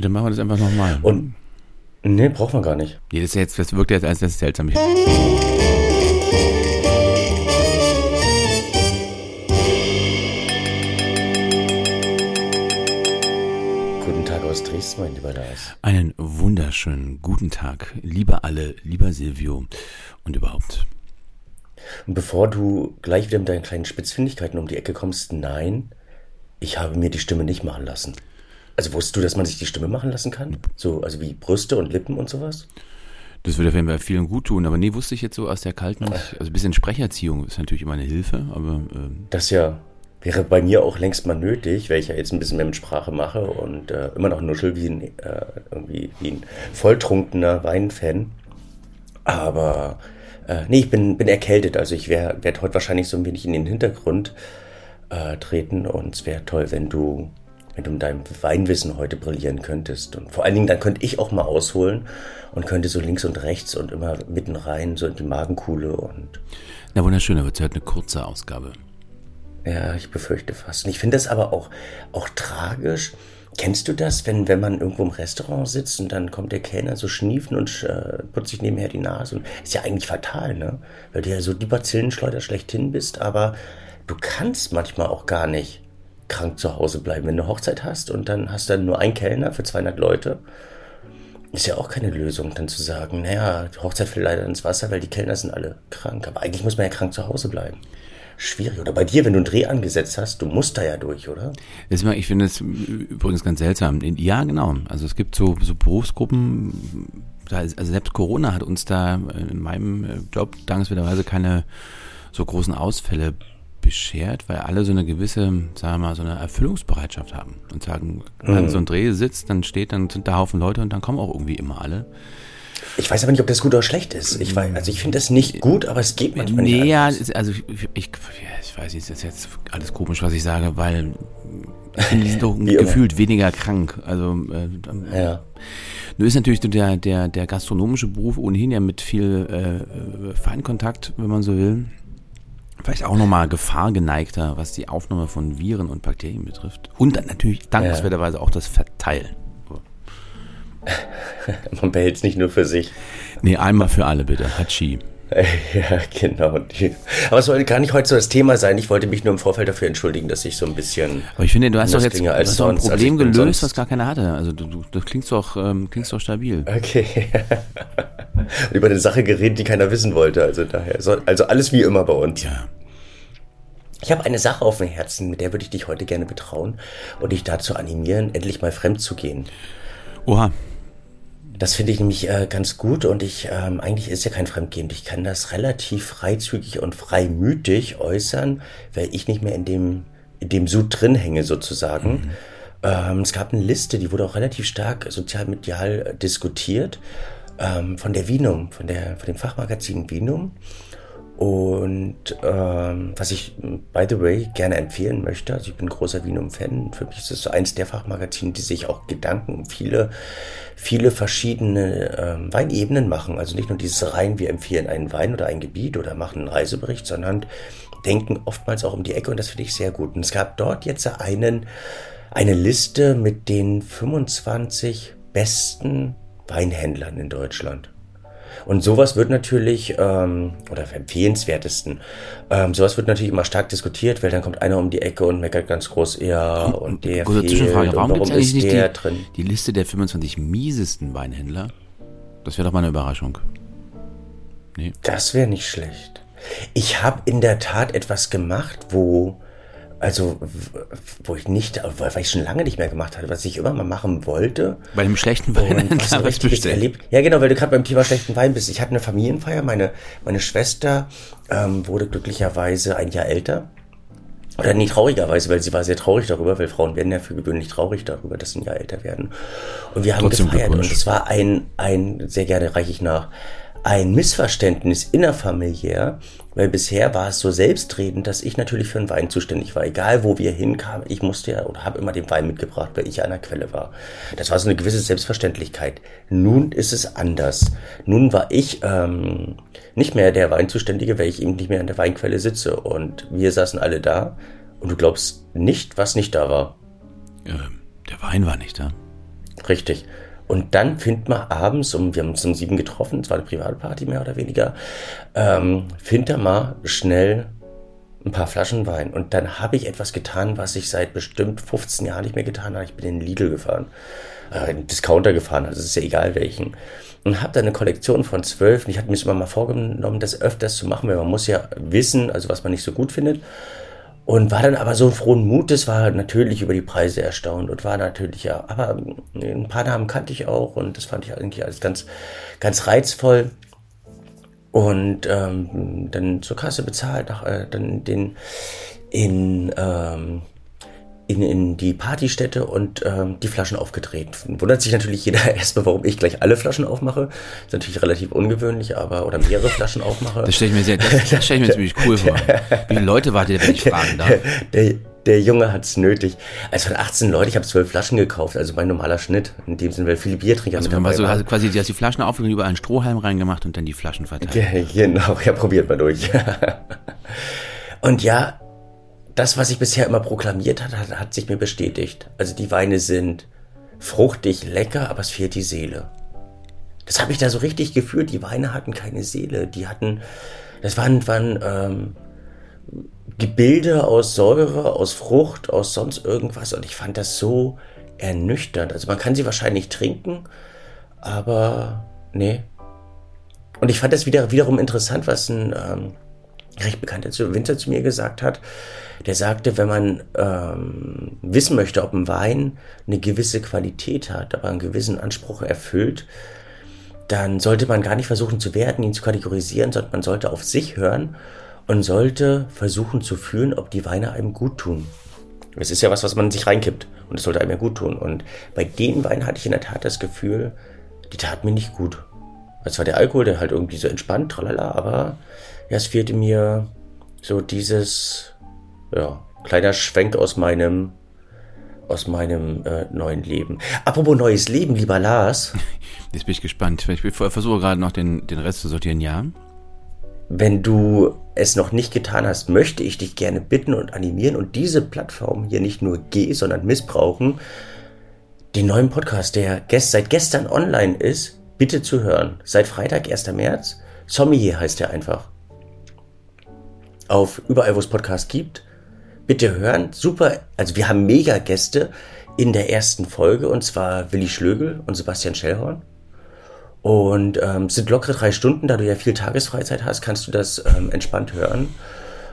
Dann machen wir das einfach nochmal. Und nee, braucht man gar nicht. Nee, das, jetzt, das wirkt jetzt als das seltsam. Guten Tag aus Dresden, mein lieber Lars. Einen wunderschönen guten Tag, lieber alle, lieber Silvio und überhaupt. Und bevor du gleich wieder mit deinen kleinen Spitzfindigkeiten um die Ecke kommst, nein, ich habe mir die Stimme nicht machen lassen. Also wusstest du, dass man sich die Stimme machen lassen kann? So, also wie Brüste und Lippen und sowas? Das würde auf jeden Fall vielen gut tun, aber nee, wusste ich jetzt so aus der kalten, also ein bisschen Sprecherziehung ist natürlich immer eine Hilfe, aber ähm, Das ja wäre bei mir auch längst mal nötig, weil ich ja jetzt ein bisschen mehr mit Sprache mache und äh, immer noch nuschel wie ein, äh, irgendwie wie ein volltrunkener Weinfan. Aber äh, nee, ich bin, bin erkältet, also ich werde werd heute wahrscheinlich so ein wenig in den Hintergrund äh, treten und es wäre toll, wenn du, wenn du mit deinem Weinwissen heute brillieren könntest. Und vor allen Dingen, dann könnte ich auch mal ausholen und könnte so links und rechts und immer mitten rein, so in die Magenkuhle und na wunderschön, wird es halt eine kurze Ausgabe. Ja, ich befürchte fast. Und ich finde das aber auch, auch tragisch. Kennst du das, wenn, wenn man irgendwo im Restaurant sitzt und dann kommt der Kellner so schniefen und äh, putzt sich nebenher die Nase? Und ist ja eigentlich fatal, ne? Weil du ja so die Bazillenschleuder schlechthin bist, aber du kannst manchmal auch gar nicht krank zu Hause bleiben. Wenn du Hochzeit hast und dann hast du dann nur einen Kellner für 200 Leute, ist ja auch keine Lösung, dann zu sagen, naja, die Hochzeit fällt leider ins Wasser, weil die Kellner sind alle krank. Aber eigentlich muss man ja krank zu Hause bleiben schwierig. Oder bei dir, wenn du einen Dreh angesetzt hast, du musst da ja durch, oder? Ich finde es übrigens ganz seltsam. Ja, genau. Also es gibt so, so Berufsgruppen, also selbst Corona hat uns da in meinem Job dankenswerterweise keine so großen Ausfälle beschert, weil alle so eine gewisse, sagen wir mal, so eine Erfüllungsbereitschaft haben und sagen, wenn mhm. so ein Dreh sitzt, dann steht, dann sind da Haufen Leute und dann kommen auch irgendwie immer alle. Ich weiß aber nicht, ob das gut oder schlecht ist. Ich weiß, also ich finde das nicht gut, aber es geht manchmal nee, nicht. Ja, also ich, ich, ich weiß nicht, das ist jetzt alles komisch, was ich sage, weil die sind doch gefühlt weniger krank. Also äh, ja. Nur ist natürlich der, der, der gastronomische Beruf ohnehin ja mit viel äh, Feinkontakt, wenn man so will. Vielleicht auch nochmal gefahrgeneigter, was die Aufnahme von Viren und Bakterien betrifft. Und dann natürlich dankenswerterweise auch das Verteilen. Man behält es nicht nur für sich. Nee, einmal für alle bitte. Hachi. Ja, genau. Aber es soll gar nicht heute so das Thema sein. Ich wollte mich nur im Vorfeld dafür entschuldigen, dass ich so ein bisschen. Aber ich finde, du hast doch jetzt du hast ein Problem also gelöst, was gar keiner hatte. Also du, du das klingst doch, ähm, klingst doch stabil. Okay. Und über eine Sache geredet, die keiner wissen wollte. Also daher. Also alles wie immer bei uns. Ja. Ich habe eine Sache auf dem Herzen, mit der würde ich dich heute gerne betrauen und dich dazu animieren, endlich mal fremd zu gehen. Oha. Das finde ich nämlich äh, ganz gut und ich, ähm, eigentlich ist ja kein Fremdgehen. Ich kann das relativ freizügig und freimütig äußern, weil ich nicht mehr in dem, in dem Sud drin hänge sozusagen. Mhm. Ähm, es gab eine Liste, die wurde auch relativ stark sozialmedial diskutiert, ähm, von der Vinum, von, der, von dem Fachmagazin Vinum. Und ähm, was ich, by the way, gerne empfehlen möchte, also ich bin großer Vinum-Fan, für mich ist es so eins der Fachmagazine, die sich auch Gedanken um viele, viele verschiedene ähm, Weinebenen machen. Also nicht nur dieses rein, wir empfehlen einen Wein oder ein Gebiet oder machen einen Reisebericht, sondern denken oftmals auch um die Ecke und das finde ich sehr gut. Und es gab dort jetzt einen, eine Liste mit den 25 besten Weinhändlern in Deutschland. Und sowas wird natürlich, ähm, oder empfehlenswertesten, ähm, sowas wird natürlich immer stark diskutiert, weil dann kommt einer um die Ecke und meckert ganz groß, ja, und der fehlt, Zwischenfrage, warum, warum ist eigentlich der nicht die, drin? die Liste der 25 miesesten Weinhändler? Das wäre doch mal eine Überraschung. Nee. Das wäre nicht schlecht. Ich habe in der Tat etwas gemacht, wo, also, wo ich nicht, weil ich schon lange nicht mehr gemacht hatte, was ich immer mal machen wollte. Bei dem schlechten Und Weinhändler was ein was richtiges bestellen. Erleb ja, genau, weil du gerade beim Thema schlechten Wein bist. Ich hatte eine Familienfeier, meine, meine Schwester ähm, wurde glücklicherweise ein Jahr älter. Oder nie traurigerweise, weil sie war sehr traurig darüber, weil Frauen werden ja für gewöhnlich traurig darüber, dass sie ein Jahr älter werden. Und wir haben Trotzdem gefeiert und es war ein, ein, sehr gerne reiche ich nach, ein Missverständnis innerfamiliär, weil bisher war es so selbstredend, dass ich natürlich für den Wein zuständig war. Egal wo wir hinkamen, ich musste ja oder habe immer den Wein mitgebracht, weil ich an der Quelle war. Das war so eine gewisse Selbstverständlichkeit. Nun ist es anders. Nun war ich ähm, nicht mehr der Weinzuständige, weil ich eben nicht mehr an der Weinquelle sitze. Und wir saßen alle da und du glaubst nicht, was nicht da war. Ähm, der Wein war nicht da. Richtig. Und dann findet man abends, um, wir haben uns um sieben getroffen, es war eine Privatparty mehr oder weniger, ähm, findet er mal schnell ein paar Flaschen Wein. Und dann habe ich etwas getan, was ich seit bestimmt 15 Jahren nicht mehr getan habe. Ich bin in den Lidl gefahren, äh, in Discounter gefahren, also es ist ja egal welchen. Und habe da eine Kollektion von zwölf. Und ich hatte mir immer mal vorgenommen, das öfters zu machen, weil man muss ja wissen, also was man nicht so gut findet. Und war dann aber so frohen Mutes, war natürlich über die Preise erstaunt und war natürlich ja, aber ein paar Namen kannte ich auch und das fand ich eigentlich alles ganz, ganz reizvoll. Und ähm, dann zur Kasse bezahlt, nach, äh, dann den in, ähm, in, in die Partystätte und ähm, die Flaschen aufgedreht. Wundert sich natürlich jeder erstmal, warum ich gleich alle Flaschen aufmache. Ist natürlich relativ ungewöhnlich, aber oder mehrere Flaschen aufmache. Das stelle ich mir sehr, das, das stelle ich mir ziemlich cool vor. Wie viele Leute wart ihr, wenn ich fragen darf? Der, der Junge hat's nötig. Also von 18 Leuten, ich habe zwölf Flaschen gekauft, also mein normaler Schnitt. In dem sind weil viele Biertrinker also mit dabei also, also quasi, du hast die Flaschen aufgelegt, über einen Strohhalm reingemacht und dann die Flaschen verteilt. Ja, Genau, ja, probiert mal durch. Und ja, das, was ich bisher immer proklamiert hat, hat, hat sich mir bestätigt. Also die Weine sind fruchtig, lecker, aber es fehlt die Seele. Das habe ich da so richtig gefühlt. Die Weine hatten keine Seele. Die hatten, das waren, waren ähm, Gebilde aus Säure, aus Frucht, aus sonst irgendwas. Und ich fand das so ernüchternd. Also man kann sie wahrscheinlich trinken, aber nee. Und ich fand das wieder, wiederum interessant, was ein ähm, recht bekannter Winzer zu mir gesagt hat. Der sagte, wenn man ähm, wissen möchte, ob ein Wein eine gewisse Qualität hat, aber einen gewissen Anspruch erfüllt, dann sollte man gar nicht versuchen zu werten, ihn zu kategorisieren, sondern man sollte auf sich hören und sollte versuchen zu fühlen, ob die Weine einem gut tun. Es ist ja was, was man sich reinkippt und es sollte einem ja gut tun. Und bei den Weinen hatte ich in der Tat das Gefühl, die taten mir nicht gut. Es war der Alkohol, der halt irgendwie so entspannt, tralala, aber ja, es fehlte mir so dieses, ja, kleiner Schwenk aus meinem, aus meinem äh, neuen Leben. Apropos neues Leben, lieber Lars. Jetzt bin ich gespannt. Ich versuche gerade noch den, den Rest zu sortieren, ja. Wenn du es noch nicht getan hast, möchte ich dich gerne bitten und animieren und diese Plattform hier nicht nur geh, sondern missbrauchen, den neuen Podcast, der gest seit gestern online ist, bitte zu hören. Seit Freitag, 1. März. Sommelier heißt er einfach. Auf überall, wo es Podcasts gibt. Bitte hören. Super. Also wir haben mega Gäste in der ersten Folge und zwar Willi Schlögel und Sebastian Schellhorn. Und ähm, sind lockere drei Stunden, da du ja viel Tagesfreizeit hast, kannst du das ähm, entspannt hören.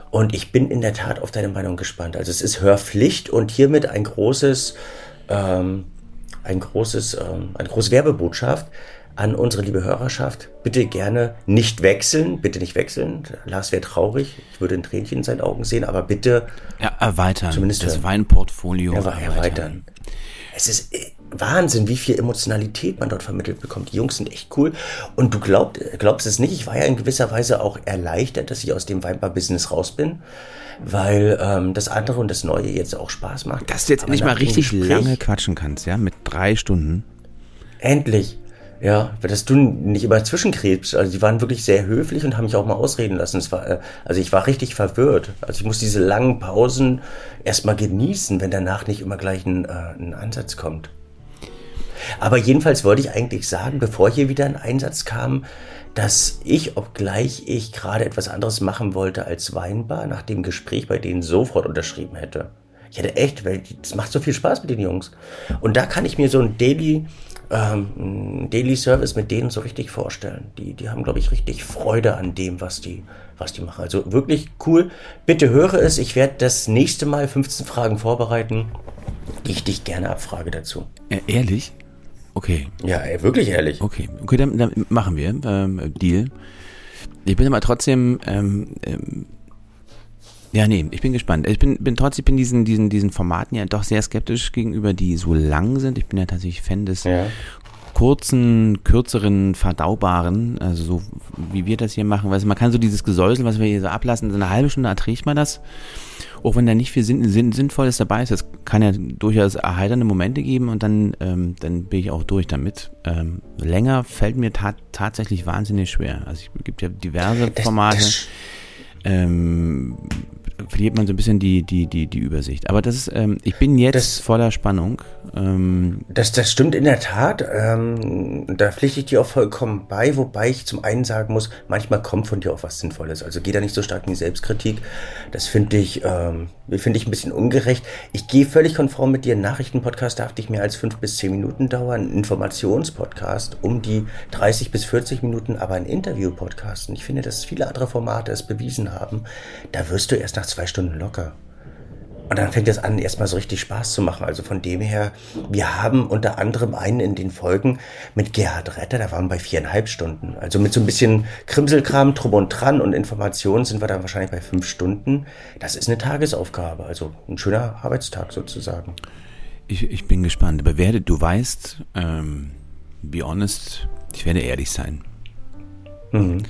Und ich bin in der Tat auf deine Meinung gespannt. Also es ist Hörpflicht und hiermit ein großes, ähm, ein großes, ähm, eine große Werbebotschaft an unsere liebe Hörerschaft. Bitte gerne nicht wechseln, bitte nicht wechseln. Lars wäre traurig, ich würde ein Tränchen in seinen Augen sehen, aber bitte Ja, erweitern. Zumindest das hören. Weinportfolio ja, erweitern. Es ist äh, Wahnsinn, wie viel Emotionalität man dort vermittelt bekommt. Die Jungs sind echt cool. Und du glaub, glaubst es nicht, ich war ja in gewisser Weise auch erleichtert, dass ich aus dem Weinbar-Business raus bin, weil ähm, das andere und das Neue jetzt auch Spaß macht. Dass du jetzt nicht mal richtig Gespräch- lange quatschen kannst, ja, mit drei Stunden. Endlich. Ja, dass du nicht immer zwischenkrebst. Also die waren wirklich sehr höflich und haben mich auch mal ausreden lassen. Es war, äh, also ich war richtig verwirrt. Also ich muss diese langen Pausen erstmal genießen, wenn danach nicht immer gleich ein, äh, ein Ansatz kommt. Aber jedenfalls wollte ich eigentlich sagen, bevor hier wieder ein Einsatz kam, dass ich, obgleich ich gerade etwas anderes machen wollte als Weinbar, nach dem Gespräch bei denen sofort unterschrieben hätte. Ich hätte echt, weil es macht so viel Spaß mit den Jungs. Und da kann ich mir so ein Daily, ähm, Daily Service mit denen so richtig vorstellen. Die, die haben, glaube ich, richtig Freude an dem, was die, was die machen. Also wirklich cool. Bitte höre es. Ich werde das nächste Mal 15 Fragen vorbereiten, die ich dich gerne abfrage dazu. Äh, ehrlich? Okay, Ja, ey, wirklich ehrlich. okay. Okay, dann, dann machen wir. Ähm, Deal. Ich bin aber trotzdem, ähm, ähm, ja, nee, ich bin gespannt. Ich bin, bin trotzdem, ich bin diesen, diesen, diesen Formaten ja doch sehr skeptisch gegenüber, die so lang sind. Ich bin ja tatsächlich Fan des Ja. kurzen, kürzeren, verdaubaren, also so wie wir das hier machen. Weißt, man kann so dieses Gesäusel, was wir hier so ablassen, so eine halbe Stunde erträgt man das. Auch wenn da nicht viel Sinn, Sinn, Sinnvolles dabei ist, das kann ja durchaus erheiternde Momente geben und dann, ähm, dann bin ich auch durch damit. Ähm, länger fällt mir ta tatsächlich wahnsinnig schwer. Also es gibt ja diverse Das- Formate. das- ähm, verliert man so ein bisschen die, die, die, die Übersicht. Aber das ist, ähm, ich bin jetzt das, voller Spannung. Ähm, das, das stimmt in der Tat. Ähm, da pflichte ich dir auch vollkommen bei, wobei ich zum einen sagen muss, manchmal kommt von dir auch was Sinnvolles. Also geh da nicht so stark in die Selbstkritik. Das finde ich, ähm, finde ich ein bisschen ungerecht. Ich gehe völlig konform mit dir. Ein Nachrichtenpodcast darf nicht mehr als fünf bis zehn Minuten dauern. Ein Informationspodcast um die 30 bis 40 Minuten, aber ein Interview-Podcast. Und ich finde, dass viele andere Formate es bewiesen haben. Da wirst du erst nach zwei Stunden locker. Und dann fängt es an, erstmal so richtig Spaß zu machen. Also von dem her, wir haben unter anderem einen in den Folgen mit Gerhard Retter, da waren wir bei viereinhalb Stunden. Also mit so ein bisschen Krimselkram, Drum und Dran und Informationen sind wir dann wahrscheinlich bei fünf Stunden. Das ist eine Tagesaufgabe, also ein schöner Arbeitstag sozusagen. Ich, ich bin gespannt. Aber werde, du weißt, ähm, be honest, ich werde ehrlich sein. Mhm.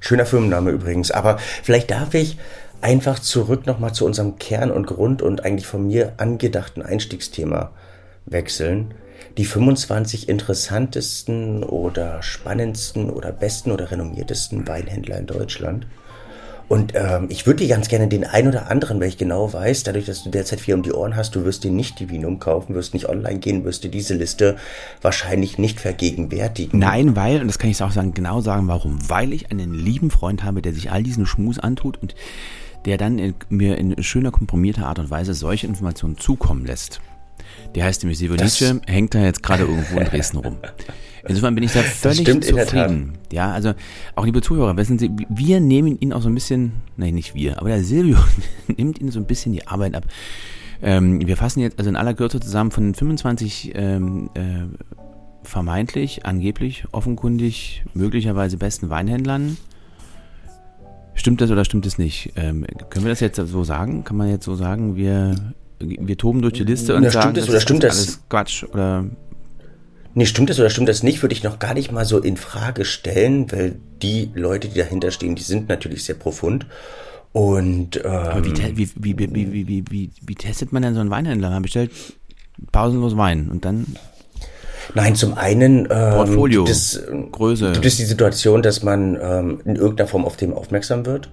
Schöner Firmenname übrigens. Aber vielleicht darf ich einfach zurück nochmal zu unserem Kern und Grund und eigentlich von mir angedachten Einstiegsthema wechseln. Die 25 interessantesten oder spannendsten oder besten oder renommiertesten Weinhändler in Deutschland. Und ähm, ich würde dir ganz gerne den ein oder anderen, weil ich genau weiß, dadurch, dass du derzeit viel um die Ohren hast, du wirst dir nicht die Vinum kaufen, wirst nicht online gehen, wirst dir diese Liste wahrscheinlich nicht vergegenwärtigen. Nein, weil, und das kann ich auch sagen, genau sagen, warum. Weil ich einen lieben Freund habe, der sich all diesen Schmus antut und der dann in, mir in schöner, komprimierter Art und Weise solche Informationen zukommen lässt. Der heißt nämlich Sivonice, hängt da jetzt gerade irgendwo in Dresden rum. Insofern bin ich da völlig zufrieden. Ja, also auch liebe Zuhörer, wissen Sie, wir nehmen Ihnen auch so ein bisschen, nein, nicht wir, aber der Silvio nimmt Ihnen so ein bisschen die Arbeit ab. Ähm, wir fassen jetzt also in aller Kürze zusammen von den 25 ähm, äh, vermeintlich, angeblich, offenkundig, möglicherweise besten Weinhändlern. Stimmt das oder stimmt es nicht? Ähm, können wir das jetzt so sagen? Kann man jetzt so sagen, wir, wir toben durch die Liste und ja, sagen, stimmt das, oder stimmt das? alles Quatsch oder Nee, stimmt das oder stimmt das nicht, würde ich noch gar nicht mal so in Frage stellen, weil die Leute, die dahinter stehen, die sind natürlich sehr profund. Und ähm, wie, wie, wie, wie, wie, wie, wie, testet man denn so einen Weinhändler? Man bestellt pausenlos Wein und dann Nein, zum einen ähm, Portfolio, gibt, es, Größe. gibt es die Situation, dass man ähm, in irgendeiner Form auf dem aufmerksam wird.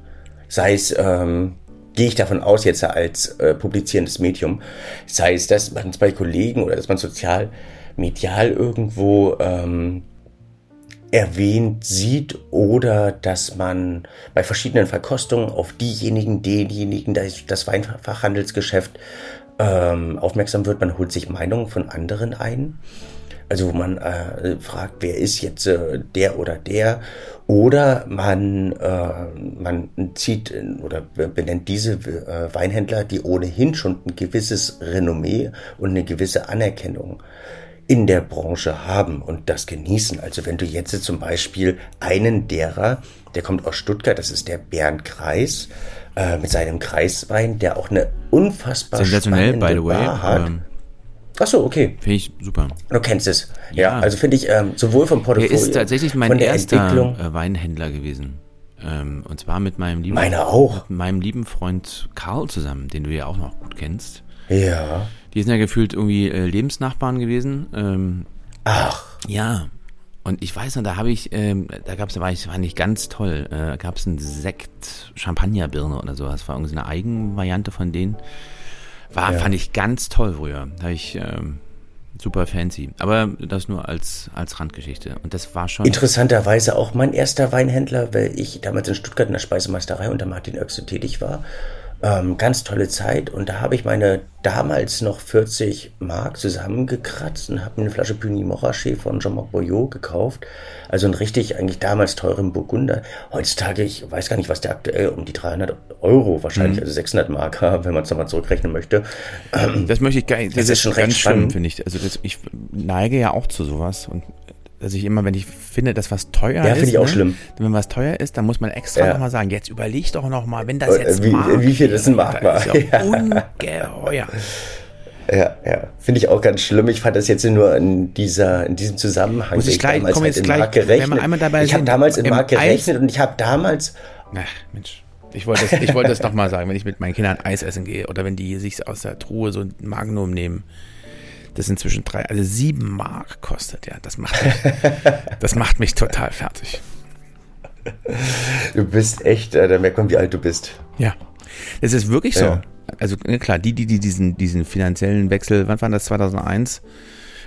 Sei es, ähm, gehe ich davon aus, jetzt als äh, publizierendes Medium, sei es, dass man es bei Kollegen oder dass man sozial medial irgendwo ähm, erwähnt sieht oder dass man bei verschiedenen Verkostungen auf diejenigen, denjenigen, das Weinfachhandelsgeschäft ähm, aufmerksam wird. Man holt sich Meinungen von anderen ein. Also wo man äh, fragt, wer ist jetzt äh, der oder der? Oder man, äh, man zieht oder benennt diese äh, Weinhändler, die ohnehin schon ein gewisses Renommee und eine gewisse Anerkennung in der Branche haben und das genießen. Also wenn du jetzt zum Beispiel einen derer, der kommt aus Stuttgart, das ist der Bernd Kreis, äh, mit seinem Kreiswein, der auch eine unfassbar Sensationell, by the way. Bar hat. Ähm, Ach so, okay. Finde ich super. Du kennst es. Ja, ja also finde ich ähm, sowohl vom Portfolio. Er ist tatsächlich mein erster äh, Weinhändler gewesen. Ähm, und zwar mit meinem lieben, Meiner auch. Mit meinem lieben Freund Karl zusammen, den du ja auch noch gut kennst. Ja. Die sind ja gefühlt irgendwie äh, Lebensnachbarn gewesen. Ähm, Ach. Ja. Und ich weiß noch, da habe ich, ähm, da gab es, da war ich, fand ich ganz toll, äh, gab es einen Sekt Champagnerbirne oder so. Das war irgendwie so eine Eigenvariante von denen. War, ja. fand ich ganz toll früher. Da ich ähm, super fancy. Aber das nur als, als Randgeschichte. Und das war schon. Interessanterweise auch mein erster Weinhändler, weil ich damals in Stuttgart in der Speisemeisterei unter Martin Oechse tätig war. Ähm, ganz tolle Zeit und da habe ich meine damals noch 40 Mark zusammengekratzt und habe mir eine Flasche Puny Morachet von Jean-Marc Boyot gekauft. Also ein richtig eigentlich damals teuren Burgunder. Heutzutage, ich weiß gar nicht, was der aktuell um die 300 Euro wahrscheinlich, mhm. also 600 Mark, wenn man es nochmal zurückrechnen möchte. Das möchte ich gar nicht. Das, das ist schon ganz schlimm, finde ich. Also das, ich neige ja auch zu sowas und dass ich immer, wenn ich finde, dass was teuer ja, ist. Ja, finde ich auch ne? schlimm. Wenn was teuer ist, dann muss man extra ja. nochmal sagen, jetzt überleg doch nochmal, wenn das äh, jetzt wie, Mark Wie viel das ein Mark war. Ist ja, ungeheuer. Ja, ja, finde ich auch ganz schlimm. Ich fand das jetzt nur in dieser, in diesem Zusammenhang. Muss ich gleich, komm halt jetzt gleich, Mark gerechnet. Ich habe damals in Mark gerechnet Eis, und ich habe damals. Ach, Mensch. Ich wollte das, ich wollte das doch mal sagen, wenn ich mit meinen Kindern Eis essen gehe oder wenn die sich aus der Truhe so ein Magnum nehmen das inzwischen drei, also sieben Mark kostet, ja. Das macht mich, das macht mich total fertig. Du bist echt, äh, da merkt man, wie alt du bist. Ja. Es ist wirklich so. Also klar, die, die, die diesen, diesen finanziellen Wechsel, wann war das 2001?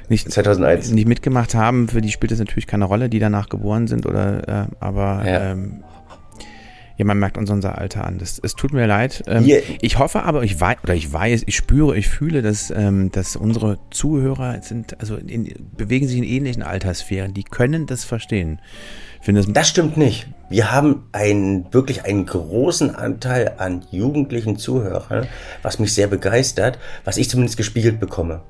Nicht, 2001. nicht mitgemacht haben, für die spielt es natürlich keine Rolle, die danach geboren sind oder, äh, aber ja. ähm, ja, man merkt uns unser Alter an. Das, es tut mir leid. Ähm, yeah. Ich hoffe aber, ich weiß, oder ich weiß, ich spüre, ich fühle, dass, ähm, dass unsere Zuhörer sind, also in, bewegen sich in ähnlichen Alterssphären. Die können das verstehen. Das, das stimmt nicht. Wir haben einen, wirklich einen großen Anteil an jugendlichen Zuhörern, was mich sehr begeistert, was ich zumindest gespiegelt bekomme.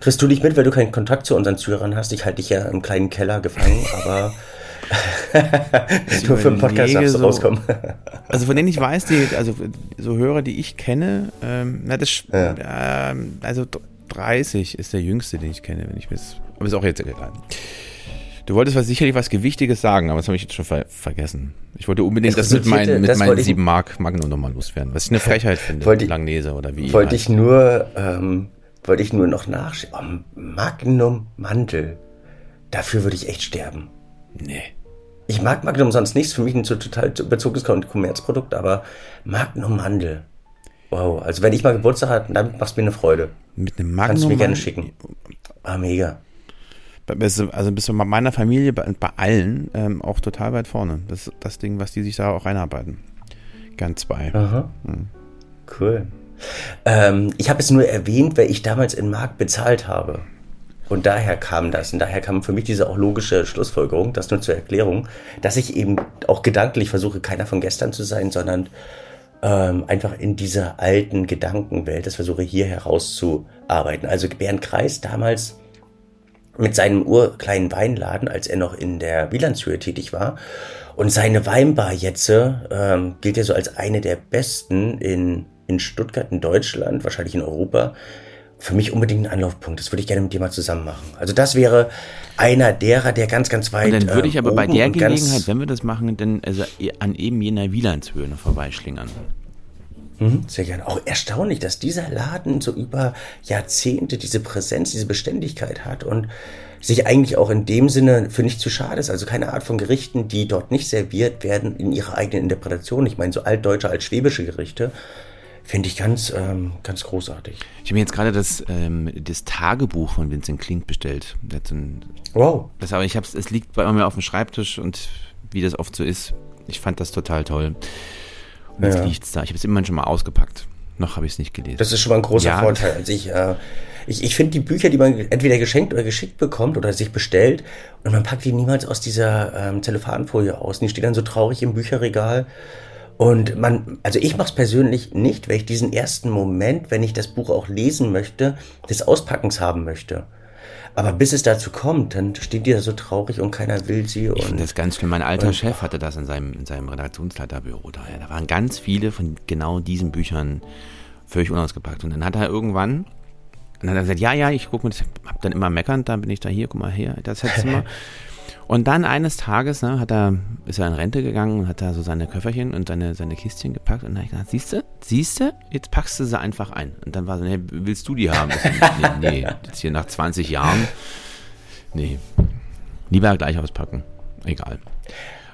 Kriegst du nicht mit, weil du keinen Kontakt zu unseren Zuhörern hast? Ich halte dich ja im kleinen Keller gefangen, aber Nur für den Podcast darfst du so, rauskommen. also von denen ich weiß, die, also so Hörer, die ich kenne, ähm, na, das, ja. ähm, also 30 ist der jüngste, den ich kenne, wenn ich bis, aber ist auch jetzt egal. Du wolltest was sicherlich was Gewichtiges sagen, aber das habe ich jetzt schon ver vergessen. Ich wollte unbedingt das, das mit, mein, mit meinen 7 Mark Magnum nochmal loswerden, was ich eine Frechheit finde, wollte Langnese oder wie. Wollte ich nur, ähm, wollte ich nur noch nachschauen. Oh, Magnum Mandel. Dafür würde ich echt sterben. Nee. Ich mag Magnum sonst nichts, für mich ein total bezogenes Kommerzprodukt, aber Magnum Mandel. Wow, also wenn ich mal Geburtstag habe, dann machst du mir eine Freude. Mit einem Magnum Kannst du mir gerne schicken. Ah, mega. Also bist du bei meiner Familie, bei, bei allen, ähm, auch total weit vorne. Das ist das Ding, was die sich da auch reinarbeiten. Ganz bei. Aha. Hm. Cool. Ähm, ich habe es nur erwähnt, weil ich damals in Mark bezahlt habe. Und daher kam das. Und daher kam für mich diese auch logische Schlussfolgerung, das nur zur Erklärung, dass ich eben auch gedanklich versuche, keiner von gestern zu sein, sondern ähm, einfach in dieser alten Gedankenwelt, das versuche hier herauszuarbeiten. Also Bernd Kreis damals mit seinem urkleinen Weinladen, als er noch in der Wielandshöhe tätig war. Und seine Weinbar jetzt ähm, gilt ja so als eine der besten in, in Stuttgart, in Deutschland, wahrscheinlich in Europa für mich unbedingt ein Anlaufpunkt. Das würde ich gerne mit dir mal zusammen machen. Also das wäre einer derer, der ganz, ganz weit. Und dann würde ich aber bei der Gelegenheit, wenn wir das machen, dann also an eben jener Wielandshöhe noch vorbeischlingern. Mhm, sehr gerne. Auch erstaunlich, dass dieser Laden so über Jahrzehnte diese Präsenz, diese Beständigkeit hat und sich eigentlich auch in dem Sinne für nicht zu schade ist. Also keine Art von Gerichten, die dort nicht serviert werden, in ihrer eigenen Interpretation. Ich meine, so altdeutsche, altschwäbische Gerichte Finde ich ganz, ähm, ganz großartig. Ich habe mir jetzt gerade das, ähm, das Tagebuch von Vincent Klink bestellt. Wow. Das, aber ich hab's, es liegt bei mir auf dem Schreibtisch und wie das oft so ist, ich fand das total toll. Und jetzt ja. liegt's da. Ich habe es immer schon mal ausgepackt. Noch habe ich es nicht gelesen. Das ist schon mal ein großer ja. Vorteil. Also ich, äh, ich, ich finde die Bücher, die man entweder geschenkt oder geschickt bekommt oder sich bestellt und man packt die niemals aus dieser ähm, Zellophanfolie aus. Die stehen dann so traurig im Bücherregal. Und man, also ich mache es persönlich nicht, weil ich diesen ersten Moment, wenn ich das Buch auch lesen möchte, des Auspackens haben möchte. Aber bis es dazu kommt, dann steht die da so traurig und keiner will sie. ich finde das ganz schlimm. Mein alter Chef hatte das in seinem, in seinem Redaktionsleiterbüro da. Da waren ganz viele von genau diesen Büchern völlig unausgepackt. Und dann hat er irgendwann, und dann hat er gesagt, ja, ja, ich gucke mir, hab dann immer meckernd, dann bin ich da hier, guck mal her, das mal. Und dann eines Tages ne, hat er, ist er in Rente gegangen und hat da so seine Köfferchen und seine, seine Kistchen gepackt. Und dann habe ich gesagt, siehst du, siehst du, jetzt packst du sie einfach ein. Und dann war so, nee, willst du die haben? nee, nee, jetzt hier nach 20 Jahren. Nee, lieber gleich auspacken. Egal.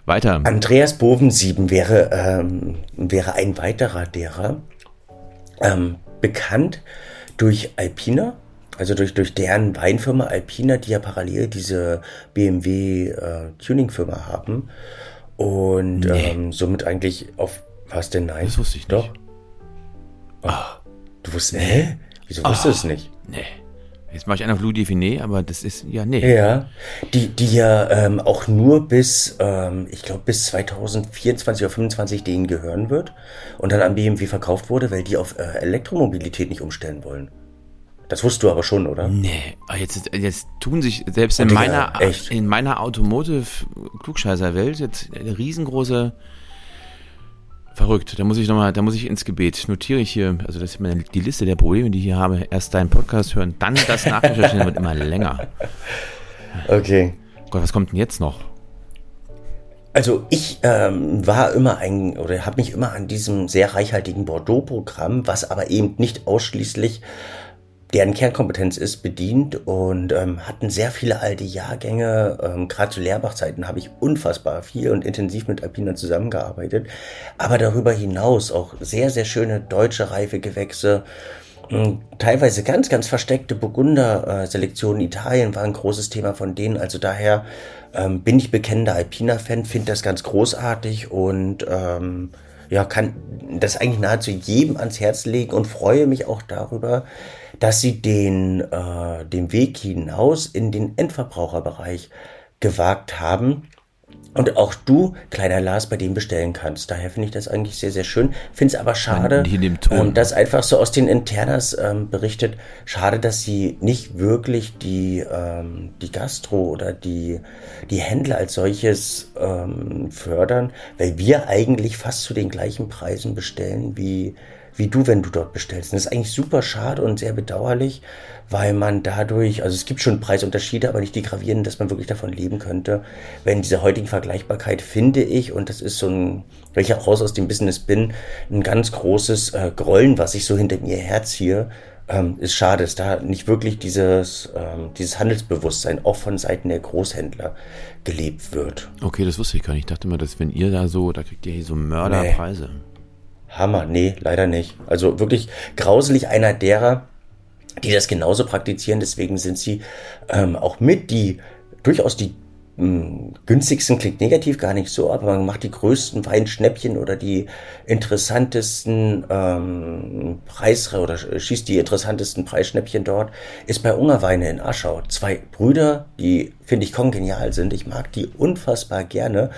Weiter. Andreas Bovensieben wäre, ähm, wäre ein weiterer derer. Ähm, bekannt durch Alpina also durch, durch deren Weinfirma Alpina, die ja parallel diese BMW äh, Tuning-Firma haben. Und nee. ähm, somit eigentlich auf. Was denn nein? Das wusste ich nicht. Doch. Oh, du wusstest. Nee? Wieso wusstest du es nicht? Nee. Jetzt mache ich einen auf Louis Finet, aber das ist, ja, nee. Ja, die, die ja ähm, auch nur bis, ähm, ich glaube, bis 2024 oder 2025 denen gehören wird und dann an BMW verkauft wurde, weil die auf äh, Elektromobilität nicht umstellen wollen. Das wusstest du aber schon, oder? Nee, jetzt, jetzt tun sich selbst in meiner, echt? in meiner Automotive-Klugscheißer-Welt jetzt eine riesengroße Verrückt, da muss ich nochmal, da muss ich ins Gebet. Notiere ich hier, also das ist meine, die Liste der Probleme, die ich hier habe. Erst deinen Podcast hören, dann das nachrecherchieren, wird immer länger. Okay. Gott, was kommt denn jetzt noch? Also ich ähm, war immer ein oder habe mich immer an diesem sehr reichhaltigen Bordeaux-Programm, was aber eben nicht ausschließlich deren Kernkompetenz ist, bedient und ähm, hatten sehr viele alte Jahrgänge. Ähm, Gerade zu Lehrbachzeiten habe ich unfassbar viel und intensiv mit Alpina zusammengearbeitet. Aber darüber hinaus auch sehr, sehr schöne deutsche Reifegewächse. Ähm, teilweise ganz, ganz versteckte Burgunder-Selektionen. Italien war ein großes Thema von denen. Also daher ähm, bin ich bekennender Alpina-Fan, finde das ganz großartig und ähm, ja, kann das eigentlich nahezu jedem ans Herz legen und freue mich auch darüber, dass sie den, äh, den Weg hinaus in den Endverbraucherbereich gewagt haben und auch du, kleiner Lars, bei dem bestellen kannst. Daher finde ich das eigentlich sehr, sehr schön. Finde es aber schade, ähm, dass einfach so aus den Internas ähm, berichtet, schade, dass sie nicht wirklich die, ähm, die Gastro oder die, die Händler als solches ähm, fördern, weil wir eigentlich fast zu den gleichen Preisen bestellen wie, wie du, wenn du dort bestellst. Und das ist eigentlich super schade und sehr bedauerlich, weil man dadurch, also es gibt schon Preisunterschiede, aber nicht die gravierenden, dass man wirklich davon leben könnte. Wenn diese heutigen Vergleichbarkeit finde ich, und das ist so ein, weil ich auch raus aus dem Business bin, ein ganz großes äh, Grollen, was ich so hinter mir herziehe, ähm, ist schade, dass da nicht wirklich dieses, ähm, dieses Handelsbewusstsein auch von Seiten der Großhändler gelebt wird. Okay, das wusste ich gar nicht. Ich dachte immer, dass wenn ihr da so, da kriegt ihr hier so Mörderpreise. Nee. Hammer, nee, leider nicht. Also wirklich grauselig einer derer, die das genauso praktizieren. Deswegen sind sie ähm, auch mit die durchaus die mh, hm, günstigsten klingt negativ gar nicht so, aber man macht die größten Weinschnäppchen oder die interessantesten ähm, Preis oder schießt die interessantesten Preisschnäppchen dort, ist bei Ungerweine in Aschau. Zwei Brüder, die finde ich kongenial sind. Ich mag die unfassbar gerne.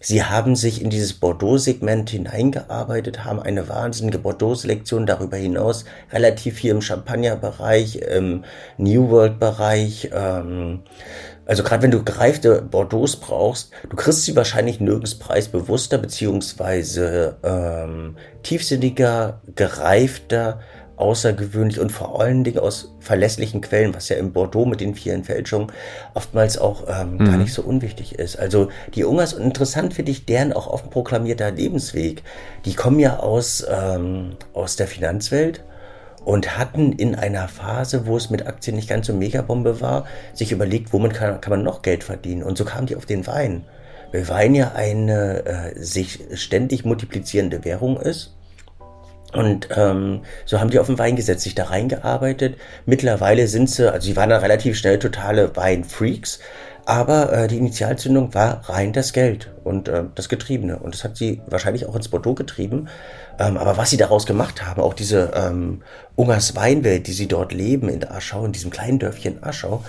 Sie haben sich in dieses Bordeaux-Segment hineingearbeitet, haben eine wahnsinnige Bordeaux-Selektion darüber hinaus, relativ viel im Champagner-Bereich, im New World-Bereich. Ähm, also gerade wenn du gereifte Bordeaux brauchst, du kriegst sie wahrscheinlich nirgends preisbewusster beziehungsweise ähm, tiefsinniger, gereifter außergewöhnlich und vor allen Dingen aus verlässlichen Quellen, was ja im Bordeaux mit den vielen Fälschungen oftmals auch ähm, mhm. gar nicht so unwichtig ist. Also die Ungas, und interessant finde ich deren auch offen proklamierter Lebensweg. Die kommen ja aus, ähm, aus der Finanzwelt und hatten in einer Phase, wo es mit Aktien nicht ganz so Megabombe war, sich überlegt, womit kann, kann man noch Geld verdienen. Und so kamen die auf den Wein. Weil Wein ja eine äh, sich ständig multiplizierende Währung ist und ähm, so haben die auf den Wein gesetzt, sich da reingearbeitet. Mittlerweile sind sie, also sie waren da relativ schnell totale Weinfreaks, aber äh, die Initialzündung war rein das Geld und äh, das Getriebene. Und das hat sie wahrscheinlich auch ins Bordeaux getrieben. Ähm, aber was sie daraus gemacht haben, auch diese ähm, Ungers Weinwelt, die sie dort leben in Aschau, in diesem kleinen Dörfchen Aschau,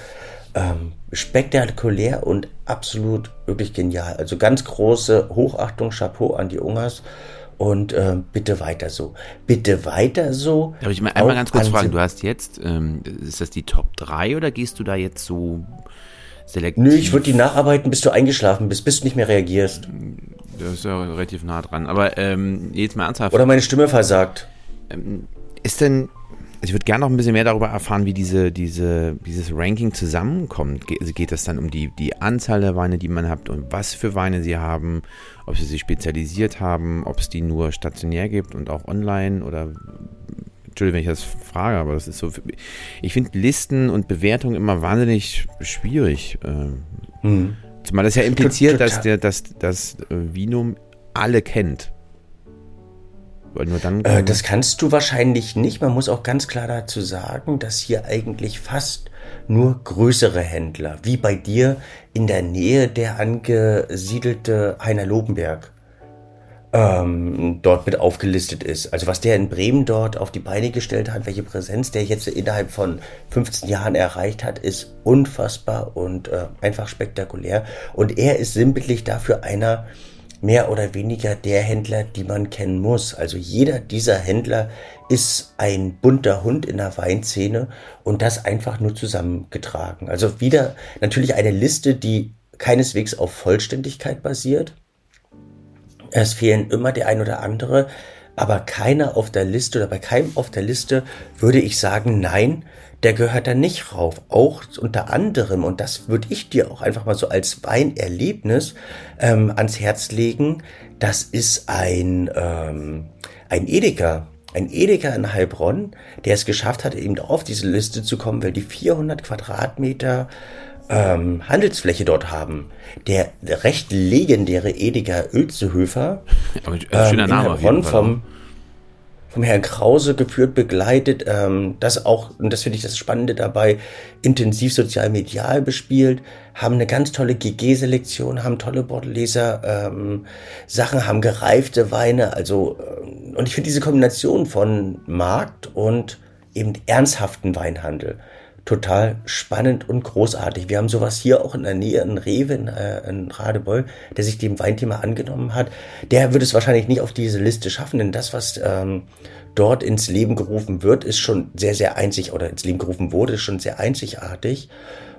ähm, spektakulär und absolut wirklich genial. Also ganz große Hochachtung, Chapeau an die Ungers. Und äh, bitte weiter so. Bitte weiter so. Darf ich mal einmal ganz kurz fragen, du hast jetzt, ähm, ist das die Top 3 oder gehst du da jetzt so selektiv? Nö, ich würde die nacharbeiten, bis du eingeschlafen bist, bis du nicht mehr reagierst. Das ist ja relativ nah dran. Aber ähm, jetzt mal ernsthaft. Oder meine Stimme versagt. Ähm, ist denn ich würde gerne noch ein bisschen mehr darüber erfahren, wie diese, diese, dieses Ranking zusammenkommt. Ge also geht es dann um die, die Anzahl der Weine, die man hat und was für Weine sie haben, ob sie sich spezialisiert haben, ob es die nur stationär gibt und auch online oder Entschuldigung, wenn ich das frage, aber das ist so. Ich finde Listen und Bewertungen immer wahnsinnig schwierig. Äh, mhm. Zumal das ja impliziert, dass der, dass das Vinum alle kennt. Weil nur dann. Äh, das kannst du wahrscheinlich nicht. Man muss auch ganz klar dazu sagen, dass hier eigentlich fast nur größere Händler, wie bei dir in der Nähe der angesiedelte Heiner Lobenberg, ähm, dort mit aufgelistet ist. Also was der in Bremen dort auf die Beine gestellt hat, welche Präsenz der jetzt innerhalb von 15 Jahren erreicht hat, ist unfassbar und äh, einfach spektakulär. Und er ist sinnbildlich dafür einer, mehr oder weniger der Händler, die man kennen muss. Also jeder dieser Händler ist ein bunter Hund in der Weinszene und das einfach nur zusammengetragen. Also wieder natürlich eine Liste, die keineswegs auf Vollständigkeit basiert. Es fehlen immer der ein oder andere, aber keiner auf der Liste oder bei keinem auf der Liste würde ich sagen, nein, der gehört da nicht rauf. Auch unter anderem, und das würde ich dir auch einfach mal so als Weinerlebnis ähm, ans Herz legen, das ist ein, ähm, ein Edeka. ein Edeka in Heilbronn, der es geschafft hat, eben auf diese Liste zu kommen, weil die 400 Quadratmeter ähm, Handelsfläche dort haben. Der recht legendäre Edeka Ölzehöfer, Aber, äh, schöner ähm, Name Heilbronn vom, vom Herrn Krause geführt, begleitet, ähm, das auch, und das finde ich das Spannende dabei, intensiv sozial-medial bespielt, haben eine ganz tolle GG-Selektion, haben tolle Bordleser, ähm, Sachen, haben gereifte Weine, also, ähm, und ich finde diese Kombination von Markt und eben ernsthaften Weinhandel total spannend und großartig. Wir haben sowas hier auch in der Nähe in Rewe, in, äh, in Radebeul, der sich dem Weinthema angenommen hat. Der würde es wahrscheinlich nicht auf diese Liste schaffen, denn das, was ähm, dort ins Leben gerufen wird, ist schon sehr, sehr einzig oder ins Leben gerufen wurde, ist schon sehr einzigartig.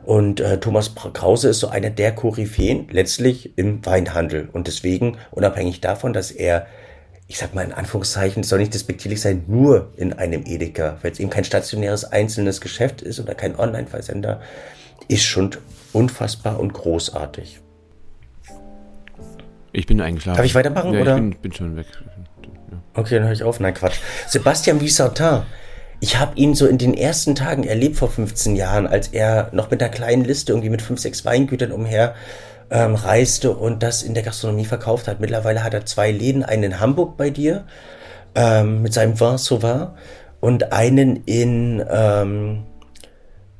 Und äh, Thomas Krause ist so einer der Koryphäen letztlich im Weinhandel. Und deswegen, unabhängig davon, dass er ich sag mal in Anführungszeichen, es soll nicht despektierlich sein, nur in einem Edeka, weil es eben kein stationäres einzelnes Geschäft ist oder kein Online-Versender, ist schon unfassbar und großartig. Ich bin eingeschlafen. Darf ich weitermachen, ja, oder? Ich bin, bin schon weg. Ja. Okay, dann höre ich auf. Nein, Quatsch. Sebastian Vissertin. Ich habe ihn so in den ersten Tagen erlebt vor 15 Jahren, als er noch mit einer kleinen Liste irgendwie mit fünf, sechs Weingütern umher ähm, reiste und das in der Gastronomie verkauft hat. Mittlerweile hat er zwei Läden, einen in Hamburg bei dir ähm, mit seinem Vin Sauvin und einen in, ähm,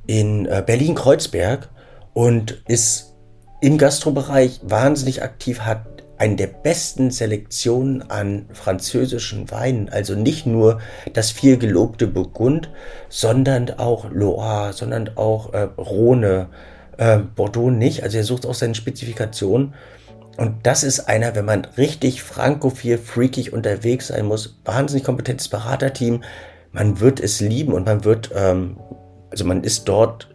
in äh, Berlin-Kreuzberg und ist im Gastrobereich wahnsinnig aktiv, hat eine der besten Selektionen an französischen Weinen. Also nicht nur das viel gelobte Burgund, sondern auch Loire, sondern auch äh, Rhone, äh, Bordeaux nicht. Also er sucht auch seine Spezifikationen. Und das ist einer, wenn man richtig frankophil, freakig unterwegs sein muss, wahnsinnig kompetentes Beraterteam. Man wird es lieben und man wird, ähm, also man ist dort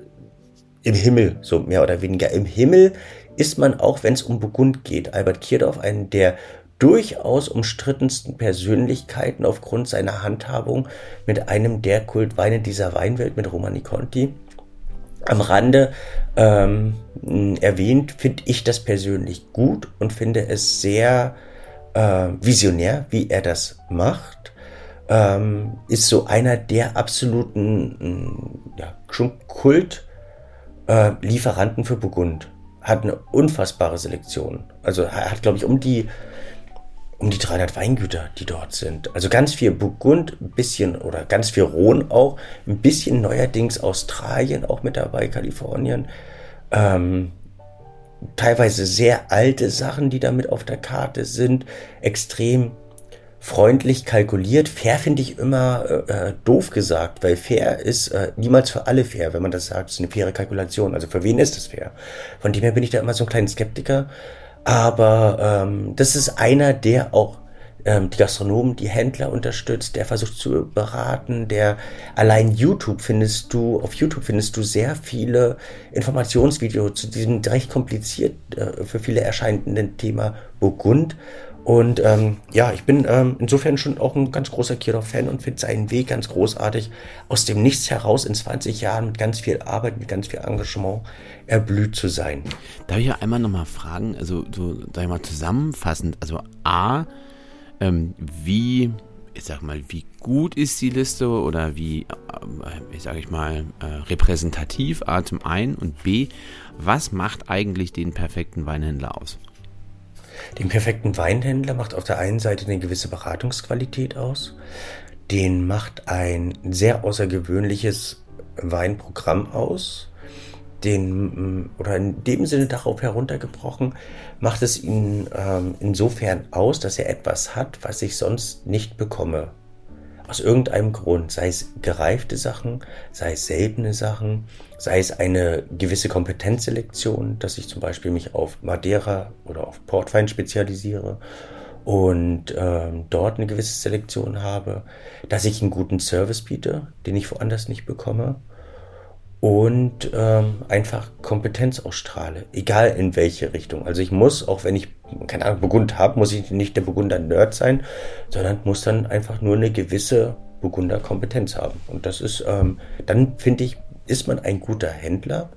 im Himmel, so mehr oder weniger. Im Himmel ist man auch, wenn es um Burgund geht. Albert Kierdorf, einen der durchaus umstrittensten Persönlichkeiten aufgrund seiner Handhabung mit einem der Kultweine dieser Weinwelt, mit Romani Conti. Am Rande ähm, erwähnt, finde ich das persönlich gut und finde es sehr äh, visionär, wie er das macht. Ähm, ist so einer der absoluten ja, schon Kult äh, für Burgund. Hat eine unfassbare Selektion. Also hat, glaube ich, um die um die 300 Weingüter, die dort sind. Also ganz viel Burgund, ein bisschen oder ganz viel Rhone auch, ein bisschen neuerdings Australien auch mit dabei, Kalifornien. Ähm, teilweise sehr alte Sachen, die damit auf der Karte sind, extrem freundlich kalkuliert. Fair finde ich immer äh, doof gesagt, weil fair ist äh, niemals für alle fair, wenn man das sagt. Es ist eine faire Kalkulation. Also für wen ist es fair? Von dem her bin ich da immer so ein kleiner Skeptiker. Aber ähm, das ist einer, der auch ähm, die Gastronomen, die Händler unterstützt, der versucht zu beraten, der allein YouTube findest du, auf YouTube findest du sehr viele Informationsvideos zu diesem recht kompliziert äh, für viele erscheinenden Thema Burgund. Und ähm, ja, ich bin ähm, insofern schon auch ein ganz großer Kirov-Fan und finde seinen Weg ganz großartig. Aus dem Nichts heraus in 20 Jahren mit ganz viel Arbeit, mit ganz viel Engagement erblüht zu sein. Darf ich ja einmal nochmal fragen, also so, sag ich mal, zusammenfassend, also A, ähm, wie, ich sag mal, wie gut ist die Liste oder wie, äh, sage ich mal, äh, repräsentativ, A zum einen und B, was macht eigentlich den perfekten Weinhändler aus? Den perfekten Weinhändler macht auf der einen Seite eine gewisse Beratungsqualität aus. Den macht ein sehr außergewöhnliches Weinprogramm aus. Den, oder in dem Sinne darauf heruntergebrochen, macht es ihn ähm, insofern aus, dass er etwas hat, was ich sonst nicht bekomme. Aus irgendeinem Grund, sei es gereifte Sachen, sei es seltene Sachen, sei es eine gewisse Kompetenzselektion, dass ich zum Beispiel mich auf Madeira oder auf Portwein spezialisiere und ähm, dort eine gewisse Selektion habe, dass ich einen guten Service biete, den ich woanders nicht bekomme und ähm, einfach Kompetenz ausstrahle, egal in welche Richtung. Also ich muss, auch wenn ich keine Ahnung Burgund habe, muss ich nicht der Burgunder Nerd sein, sondern muss dann einfach nur eine gewisse Burgunder Kompetenz haben. Und das ist, ähm, dann finde ich, ist man ein guter Händler.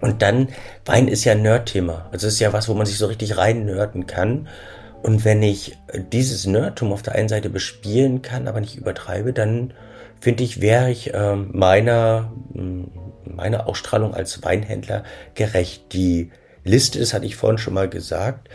Und dann, Wein ist ja ein Nerd-Thema. Also es ist ja was, wo man sich so richtig rein nörden kann. Und wenn ich dieses Nerdtum auf der einen Seite bespielen kann, aber nicht übertreibe, dann finde ich, wäre ich äh, meiner, meiner Ausstrahlung als Weinhändler gerecht. Die Liste, das hatte ich vorhin schon mal gesagt,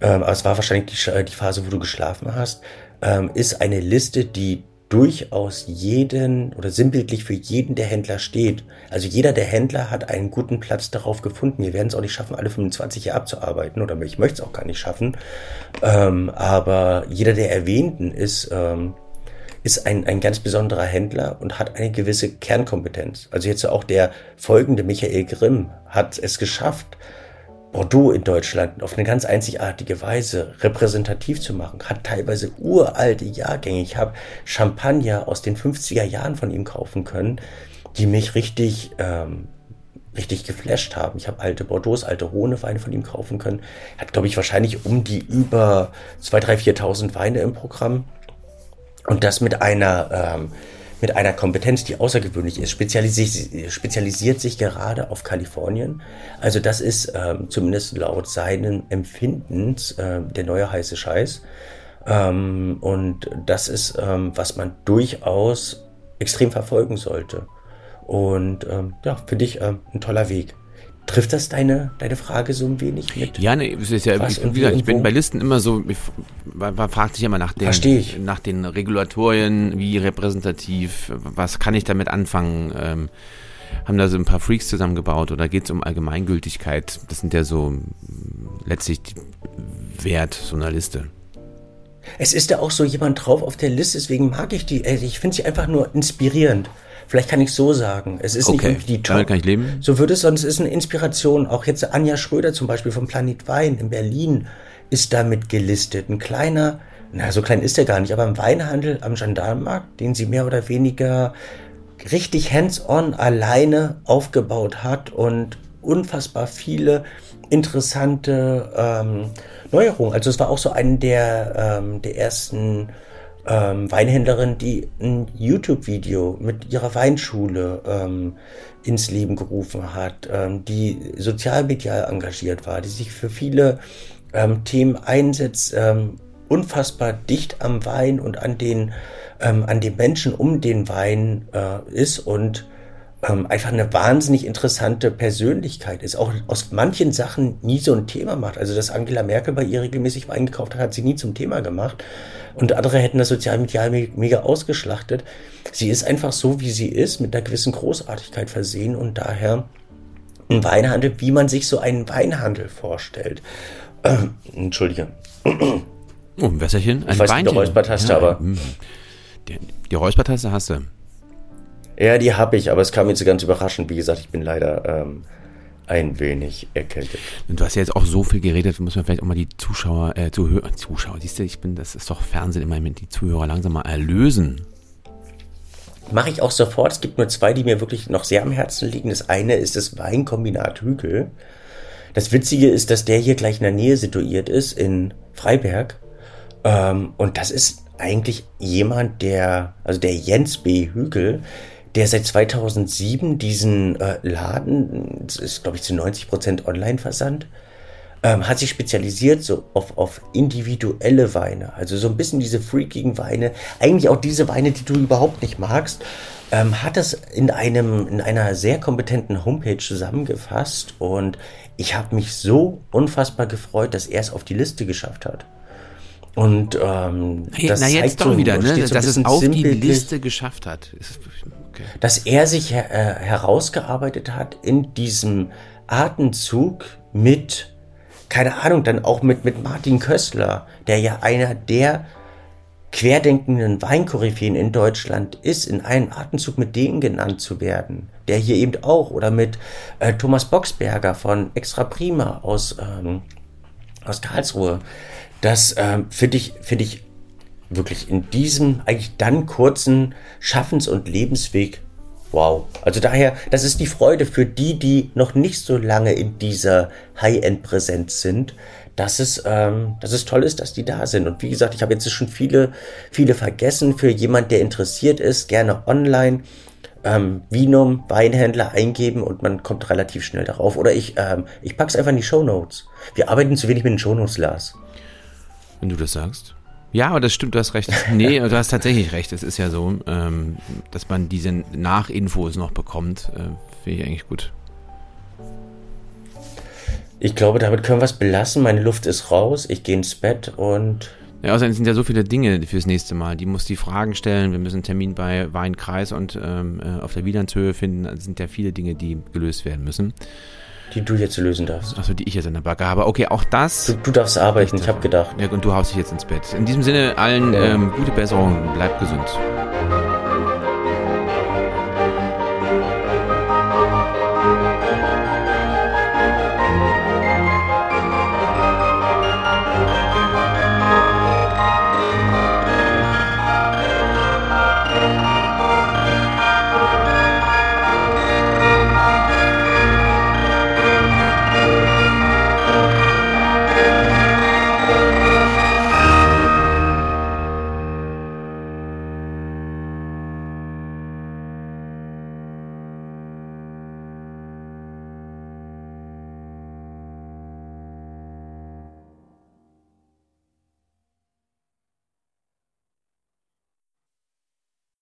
ähm, aber es war wahrscheinlich die, die Phase, wo du geschlafen hast, ähm, ist eine Liste, die durchaus jeden oder sinnbildlich für jeden der Händler steht. Also jeder der Händler hat einen guten Platz darauf gefunden. Wir werden es auch nicht schaffen, alle 25 Jahre abzuarbeiten oder ich möchte es auch gar nicht schaffen. Ähm, aber jeder der Erwähnten ist, ähm, ist ein, ein ganz besonderer Händler und hat eine gewisse Kernkompetenz. Also jetzt auch der folgende Michael Grimm hat es geschafft, Bordeaux in Deutschland auf eine ganz einzigartige Weise repräsentativ zu machen, hat teilweise uralte Jahrgänge. Ich habe Champagner aus den 50er Jahren von ihm kaufen können, die mich richtig, ähm, richtig geflasht haben. Ich habe alte Bordeaux, alte Rhone-Weine von ihm kaufen können. Er hat, glaube ich, wahrscheinlich um die über 2.000, 3.000, 4.000 Weine im Programm. Und das mit einer ähm, mit einer Kompetenz, die außergewöhnlich ist, spezialisiert, spezialisiert sich gerade auf Kalifornien. Also das ist ähm, zumindest laut seinen Empfindens äh, der neue heiße Scheiß. Ähm, und das ist, ähm, was man durchaus extrem verfolgen sollte. Und ähm, ja, finde ich ähm, ein toller Weg. Trifft das deine, deine Frage so ein wenig mit? Ja, ne, es ist ja, wie gesagt, ich bin bei Listen immer so, ich, man, man fragt sich immer nach den, nach den Regulatorien, wie repräsentativ, was kann ich damit anfangen? Ähm, haben da so ein paar Freaks zusammengebaut oder geht es um Allgemeingültigkeit? Das sind ja so letztlich Wert so einer Liste. Es ist ja auch so jemand drauf auf der Liste, deswegen mag ich die. Ich finde sie einfach nur inspirierend. Vielleicht kann ich so sagen. Es ist okay. nicht die Top. Damit kann ich leben. So würde es, sonst ist eine Inspiration. Auch jetzt Anja Schröder zum Beispiel vom Planet Wein in Berlin ist damit gelistet. Ein kleiner, na, so klein ist er gar nicht, aber im Weinhandel am Gendarmenmarkt, den sie mehr oder weniger richtig hands-on alleine aufgebaut hat und unfassbar viele interessante ähm, Neuerungen. Also es war auch so eine der, ähm, der ersten ähm, Weinhändlerin, die ein YouTube-Video mit ihrer Weinschule ähm, ins Leben gerufen hat, ähm, die sozialmedial engagiert war, die sich für viele ähm, Themen einsetzt, ähm, unfassbar dicht am Wein und an den, ähm, an den Menschen um den Wein äh, ist und ähm, einfach eine wahnsinnig interessante Persönlichkeit ist, auch aus manchen Sachen nie so ein Thema macht. Also, dass Angela Merkel bei ihr regelmäßig Wein gekauft hat, hat sie nie zum Thema gemacht. Und andere hätten das sozialmedial mega ausgeschlachtet. Sie ist einfach so, wie sie ist, mit einer gewissen Großartigkeit versehen und daher ein Weinhandel, wie man sich so einen Weinhandel vorstellt. Ähm, Entschuldige. Oh, ein Wässerchen? Ein ich weiß Weinchen. nicht, Räuspertaste, ja, aber. Die, die Räuspertaste hast du. Ja, die habe ich, aber es kam jetzt ganz überraschend. Wie gesagt, ich bin leider ähm, ein wenig erkältet. Und du hast ja jetzt auch so viel geredet, muss man vielleicht auch mal die Zuschauer, äh, Zuhörer, Zuschauer, siehst du, ich bin, das ist doch Fernsehen immer mit die Zuhörer langsam mal erlösen. Mache ich auch sofort. Es gibt nur zwei, die mir wirklich noch sehr am Herzen liegen. Das eine ist das Weinkombinat Hügel. Das Witzige ist, dass der hier gleich in der Nähe situiert ist, in Freiberg. Ähm, und das ist eigentlich jemand, der, also der Jens B. Hügel, der seit 2007 diesen äh, Laden, das ist glaube ich zu 90 Prozent Online-Versand, ähm, hat sich spezialisiert so auf, auf individuelle Weine, also so ein bisschen diese freakigen Weine, eigentlich auch diese Weine, die du überhaupt nicht magst, ähm, hat das in einem in einer sehr kompetenten Homepage zusammengefasst und ich habe mich so unfassbar gefreut, dass er es auf die Liste geschafft hat. Und ähm, das na jetzt doch so, wieder, ne? so dass es auf die Liste geschafft hat. Okay. Dass er sich äh, herausgearbeitet hat in diesem Atemzug mit, keine Ahnung, dann auch mit, mit Martin Kössler, der ja einer der querdenkenden Weinkoryphäen in Deutschland ist, in einem Atemzug mit denen genannt zu werden, der hier eben auch, oder mit äh, Thomas Boxberger von Extra Prima aus, ähm, aus Karlsruhe. Das ähm, finde ich, finde ich wirklich in diesem eigentlich dann kurzen Schaffens- und Lebensweg wow. Also daher, das ist die Freude für die, die noch nicht so lange in dieser High-End-Präsenz sind, dass es, ähm, dass es toll ist, dass die da sind. Und wie gesagt, ich habe jetzt schon viele, viele vergessen. Für jemand, der interessiert ist, gerne online ähm, Vinum, Weinhändler eingeben und man kommt relativ schnell darauf. Oder ich, ähm, ich pack's einfach in die Show Notes. Wir arbeiten zu wenig mit den Show Notes, Lars. Wenn du das sagst. Ja, aber das stimmt, du hast recht. Nee, du hast tatsächlich recht. Es ist ja so, ähm, dass man diese Nachinfos noch bekommt. Äh, Finde ich eigentlich gut. Ich glaube, damit können wir es belassen. Meine Luft ist raus. Ich gehe ins Bett und. Ja, außerdem sind ja so viele Dinge fürs nächste Mal. Die muss die Fragen stellen. Wir müssen einen Termin bei Weinkreis und ähm, äh, auf der Wielandshöhe finden. Es sind ja viele Dinge, die gelöst werden müssen. Die du jetzt lösen darfst. Achso, die ich jetzt in der Backe habe. Okay, auch das. Du, du darfst arbeiten, ich habe gedacht. Ja, und du haust dich jetzt ins Bett. In diesem Sinne allen ja. ähm, gute Besserung. Bleib gesund.